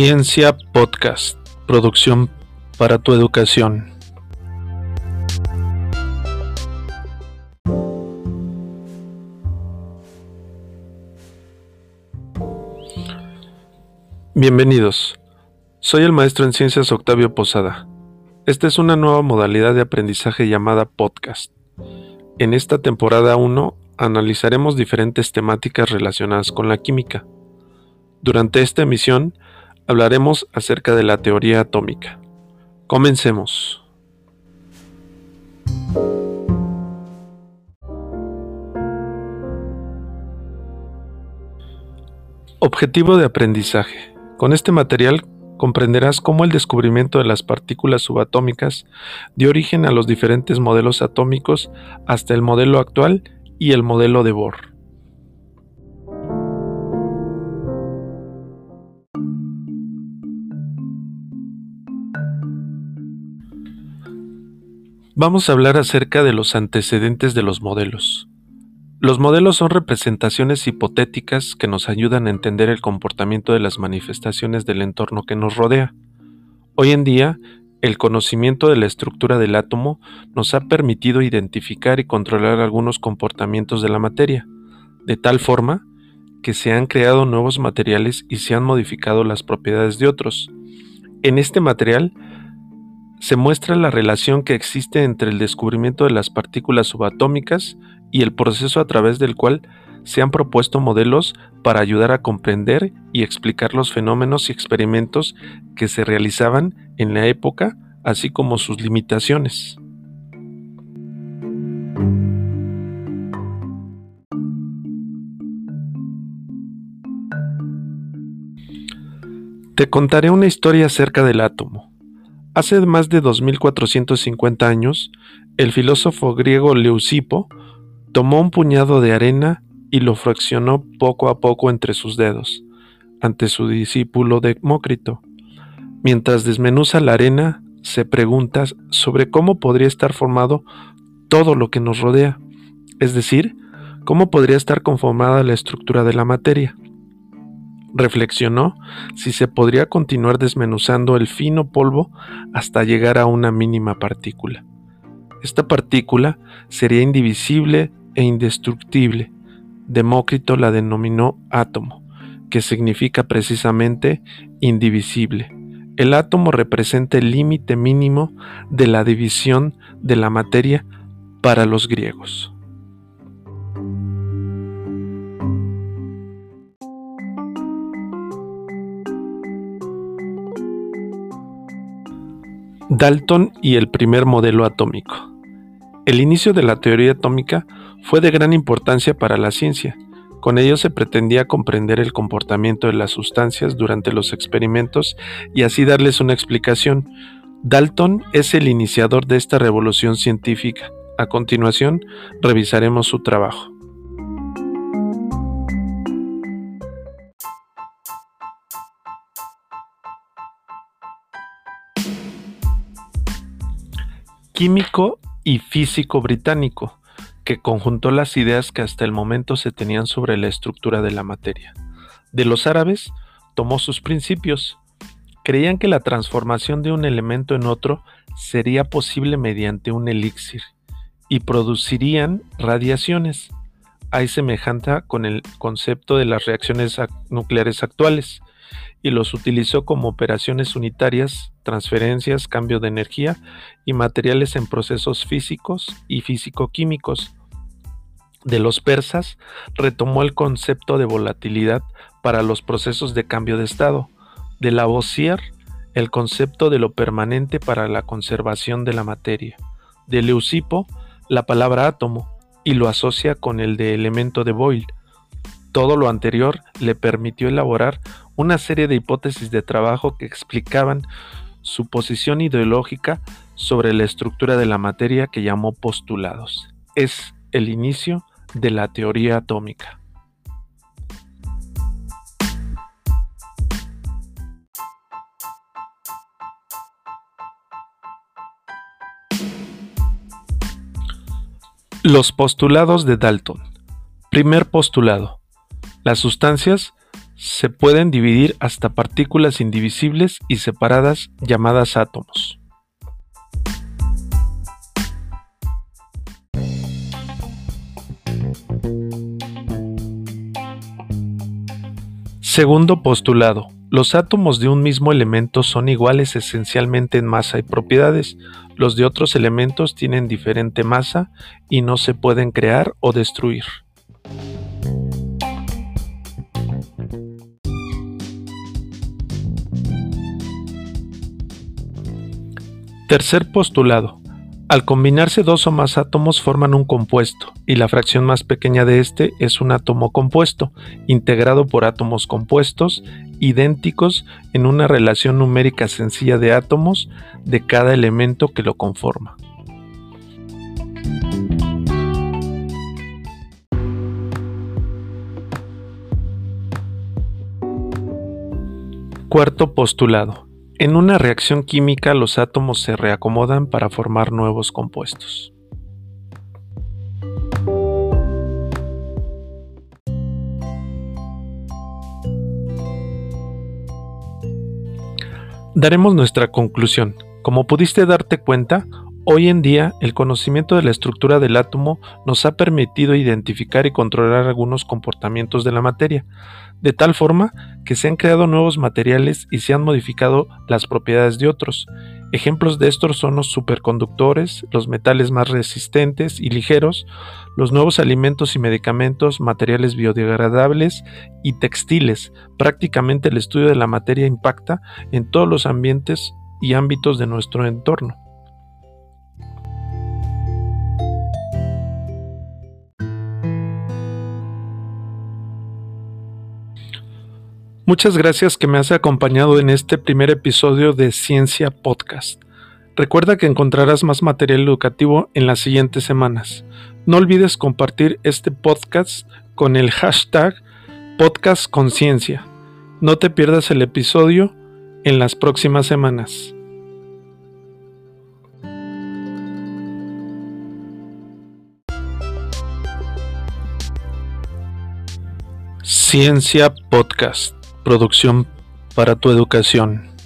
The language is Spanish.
Ciencia Podcast, producción para tu educación. Bienvenidos. Soy el maestro en ciencias Octavio Posada. Esta es una nueva modalidad de aprendizaje llamada podcast. En esta temporada 1 analizaremos diferentes temáticas relacionadas con la química. Durante esta emisión hablaremos acerca de la teoría atómica. Comencemos. Objetivo de aprendizaje. Con este material comprenderás cómo el descubrimiento de las partículas subatómicas dio origen a los diferentes modelos atómicos hasta el modelo actual y el modelo de Bohr. Vamos a hablar acerca de los antecedentes de los modelos. Los modelos son representaciones hipotéticas que nos ayudan a entender el comportamiento de las manifestaciones del entorno que nos rodea. Hoy en día, el conocimiento de la estructura del átomo nos ha permitido identificar y controlar algunos comportamientos de la materia, de tal forma que se han creado nuevos materiales y se han modificado las propiedades de otros. En este material se muestra la relación que existe entre el descubrimiento de las partículas subatómicas y el proceso a través del cual se han propuesto modelos para ayudar a comprender y explicar los fenómenos y experimentos que se realizaban en la época, así como sus limitaciones. Te contaré una historia acerca del átomo. Hace más de 2450 años, el filósofo griego Leucipo Tomó un puñado de arena y lo fraccionó poco a poco entre sus dedos, ante su discípulo Demócrito. Mientras desmenuza la arena, se pregunta sobre cómo podría estar formado todo lo que nos rodea, es decir, cómo podría estar conformada la estructura de la materia. Reflexionó si se podría continuar desmenuzando el fino polvo hasta llegar a una mínima partícula. Esta partícula sería indivisible e indestructible. Demócrito la denominó átomo, que significa precisamente indivisible. El átomo representa el límite mínimo de la división de la materia para los griegos. Dalton y el primer modelo atómico. El inicio de la teoría atómica fue de gran importancia para la ciencia. Con ello se pretendía comprender el comportamiento de las sustancias durante los experimentos y así darles una explicación. Dalton es el iniciador de esta revolución científica. A continuación, revisaremos su trabajo. Químico y físico británico que conjuntó las ideas que hasta el momento se tenían sobre la estructura de la materia. De los árabes, tomó sus principios. Creían que la transformación de un elemento en otro sería posible mediante un elixir y producirían radiaciones. Hay semejanza con el concepto de las reacciones nucleares actuales y los utilizó como operaciones unitarias, transferencias, cambio de energía y materiales en procesos físicos y físico-químicos de los persas retomó el concepto de volatilidad para los procesos de cambio de estado, de Lavoisier el concepto de lo permanente para la conservación de la materia, de Leucipo la palabra átomo y lo asocia con el de elemento de Boyle. Todo lo anterior le permitió elaborar una serie de hipótesis de trabajo que explicaban su posición ideológica sobre la estructura de la materia que llamó postulados. Es el inicio de la teoría atómica. Los postulados de Dalton. Primer postulado. Las sustancias se pueden dividir hasta partículas indivisibles y separadas llamadas átomos. Segundo postulado. Los átomos de un mismo elemento son iguales esencialmente en masa y propiedades. Los de otros elementos tienen diferente masa y no se pueden crear o destruir. Tercer postulado. Al combinarse dos o más átomos forman un compuesto, y la fracción más pequeña de este es un átomo compuesto, integrado por átomos compuestos idénticos en una relación numérica sencilla de átomos de cada elemento que lo conforma. Cuarto postulado. En una reacción química los átomos se reacomodan para formar nuevos compuestos. Daremos nuestra conclusión. Como pudiste darte cuenta, hoy en día el conocimiento de la estructura del átomo nos ha permitido identificar y controlar algunos comportamientos de la materia, de tal forma que se han creado nuevos materiales y se han modificado las propiedades de otros. Ejemplos de estos son los superconductores, los metales más resistentes y ligeros, los nuevos alimentos y medicamentos, materiales biodegradables y textiles. Prácticamente el estudio de la materia impacta en todos los ambientes y ámbitos de nuestro entorno. Muchas gracias que me has acompañado en este primer episodio de Ciencia Podcast. Recuerda que encontrarás más material educativo en las siguientes semanas. No olvides compartir este podcast con el hashtag Podcast Conciencia. No te pierdas el episodio en las próximas semanas. Ciencia Podcast producción para tu educación.